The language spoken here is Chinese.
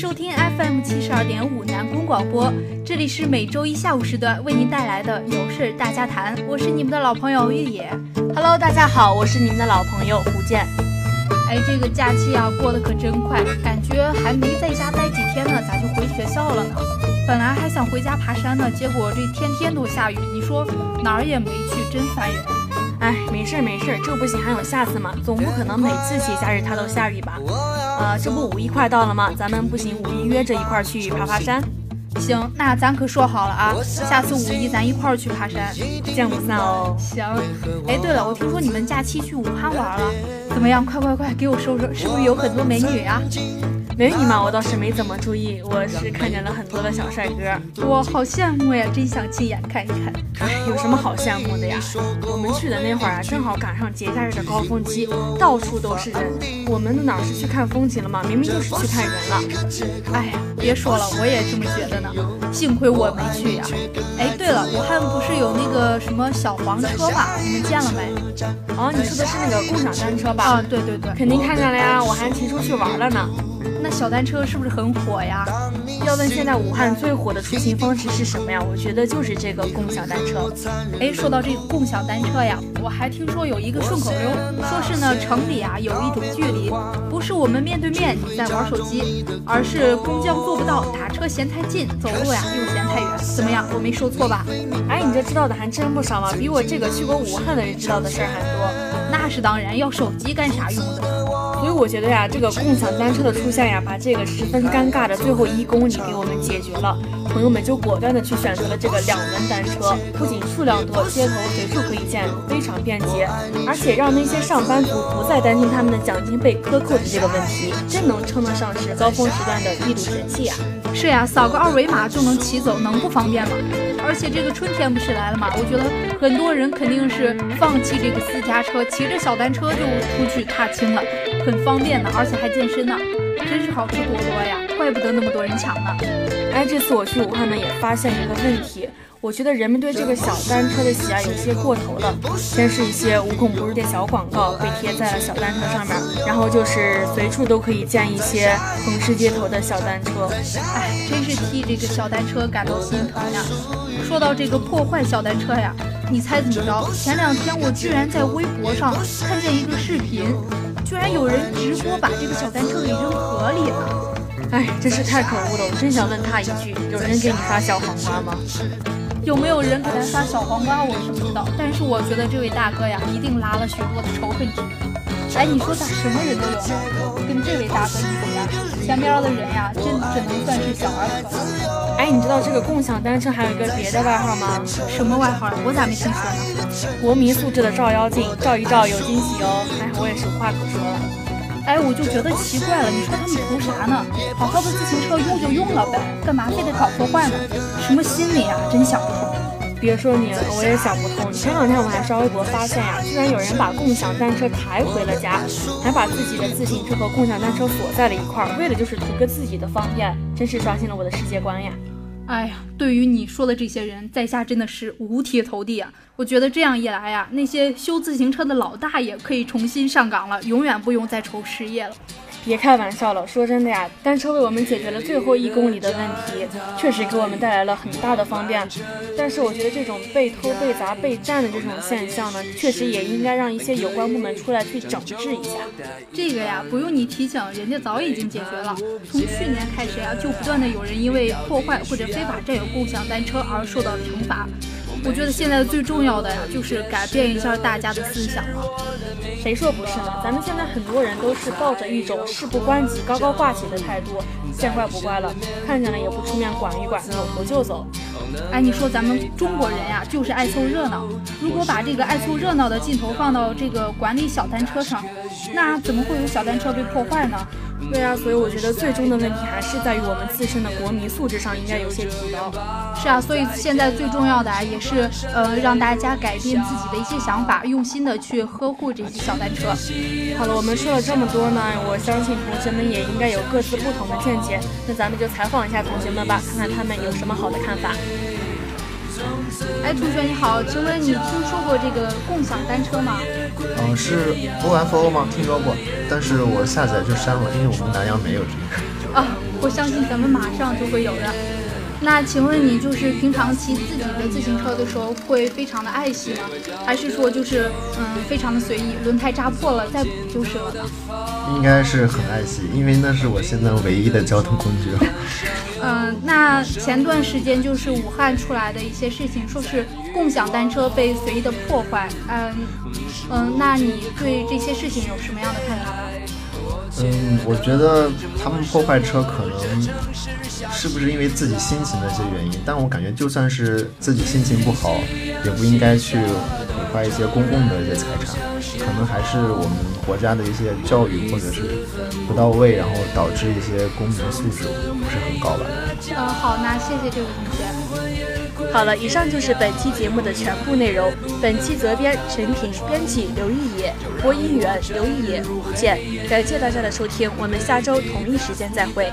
收听 FM 七十二点五南宫广播，这里是每周一下午时段为您带来的有事大家谈，我是你们的老朋友玉野。Hello，大家好，我是你们的老朋友胡建。哎，这个假期啊过得可真快，感觉还没在家待几天呢，咋就回学校了呢？本来还想回家爬山呢，结果这天天都下雨，你说哪儿也没去，真烦人。哎，没事没事，这不行还有下次嘛，总不可能每次节假日它都下雨吧？呃，这不五一快到了吗？咱们不行，五一约着一块儿去爬爬山。行，那咱可说好了啊，下次五一咱一块儿去爬山，不见不散哦。行。哎，对了，我听说你们假期去武汉玩了，怎么样？快快快，给我说说，是不是有很多美女啊？美女嘛，我倒是没怎么注意，我是看见了很多的小帅哥，我好羡慕呀，真想亲眼看一看。哎，有什么好羡慕的呀？我们去的那会儿啊，正好赶上节假日的高峰期，到处都是人。我们哪是去看风景了吗？明明就是去看人了。哎呀，别说了，我也这么觉得呢。幸亏我没去呀。哎，对了，武汉不是有那个什么小黄车吗？你们见了没？哦，你说的是那个共享单车吧？啊，对对对，肯定看见了呀，我还骑出去玩了呢。那小单车是不是很火呀？要问现在武汉最火的出行方式是什么呀？我觉得就是这个共享单车。哎，说到这个共享单车呀，我还听说有一个顺口溜，说是呢城里啊有一种距离，不是我们面对面你在玩手机，而是公交做不到，打车嫌太近，走路呀又嫌太远。怎么样，我没说错吧？哎，你这知道的还真不少嘛，比我这个去过武汉的人知道的事儿还多。那是当然，要手机干啥用的？所以我觉得呀，这个共享单车的出现呀，把这个十分尴尬的最后一公里给我们解决了。朋友们就果断的去选择了这个两轮单车，不仅数量多，街头随处可以见，非常便捷，而且让那些上班族不再担心他们的奖金被克扣的这个问题，真能称得上是高峰时段的一堵神器啊！是呀，扫个二维码就能骑走，能不方便吗？而且这个春天不是来了吗？我觉得很多人肯定是放弃这个私家车，骑着小单车就出去踏青了。很方便的，而且还健身呢，真是好处多多呀！怪不得那么多人抢呢。哎，这次我去武汉呢，也发现一个问题，我觉得人们对这个小单车的喜爱有些过头了。先是一些无孔不入的小广告被贴在了小单车上面，然后就是随处都可以见一些横尸街头的小单车。哎，真是替这个小单车感到心疼呀！说到这个破坏小单车呀，你猜怎么着？前两天我居然在微博上看见一个视频。居然有人直播把这个小单车给扔河里了！哎，真是太可恶了！我真想问他一句：有人给你发小黄瓜吗？有没有人给他发小黄瓜？我是不知道，但是我觉得这位大哥呀，一定拉了许多的仇恨值。哎，你说咋什么人都有？跟这位大哥一比呀，前边的人呀，真只能算是小儿科。哎，你知道这个共享单车还有一个别的外号吗？什么外号？我咋没听说呢？国民素质的照妖镜，照一照有惊喜哦！哎，我也是无话可说了。哎，我就觉得奇怪了，你说他们图啥呢？好好的自行车用就用了呗，干嘛非得搞破坏呢？什么心理啊？真想不通。别说你了，我也想不通。前两天我还刷微博发现呀，居然有人把共享单车抬回了家，还把自己的自行车和共享单车锁在了一块儿，为的就是图个自己的方便，真是刷新了我的世界观呀！哎呀，对于你说的这些人，在下真的是五体投地啊！我觉得这样一来呀，那些修自行车的老大爷可以重新上岗了，永远不用再愁失业了。别开玩笑了，说真的呀，单车为我们解决了最后一公里的问题，确实给我们带来了很大的方便。但是我觉得这种被偷、被砸、被占的这种现象呢，确实也应该让一些有关部门出来去整治一下。这个呀，不用你提醒，人家早已经解决了。从去年开始呀，就不断的有人因为破坏或者非法占有共享单车而受到惩罚。我觉得现在最重要的呀，就是改变一下大家的思想了。谁说不是呢？咱们现在很多人都是抱着一种事不关己、高高挂起的态度，见怪不怪了，看见了也不出面管一管，扭头就走。哎，你说咱们中国人呀，就是爱凑热闹。如果把这个爱凑热闹的劲头放到这个管理小单车上，那怎么会有小单车被破坏呢？对啊，所以我觉得最终的问题还是在于我们自身的国民素质上应该有些提高。是啊，所以现在最重要的啊，也是呃让大家改变自己的一些想法，用心的去呵护这些小单车。好了，我们说了这么多呢，我相信同学们也应该有各自不同的见解。那咱们就采访一下同学们吧，看看他们有什么好的看法。哎，同学你好，请问你听说过这个共享单车吗？嗯，是 O F O 吗？听说过，但是我下载就删了，因为我们南阳没有这个。啊，我相信咱们马上就会有的。那请问你就是平常骑自己的自行车的时候会非常的爱惜吗？还是说就是嗯非常的随意，轮胎扎破了再补就是了呢？应该是很爱惜，因为那是我现在唯一的交通工具。嗯，那前段时间就是武汉出来的一些事情，说是共享单车被随意的破坏。嗯嗯，那你对这些事情有什么样的看法？嗯，我觉得他们破坏车可能是不是因为自己心情的一些原因？但我感觉就算是自己心情不好，也不应该去毁坏一些公共的一些财产。可能还是我们国家的一些教育或者是不到位，然后导致一些公民素质不是很高吧。嗯，好，那谢谢这位同学。好了，以上就是本期节目的全部内容。本期责编陈婷，编辑刘玉野，播音员刘玉野、不见。感谢大家的收听，我们下周同一时间再会。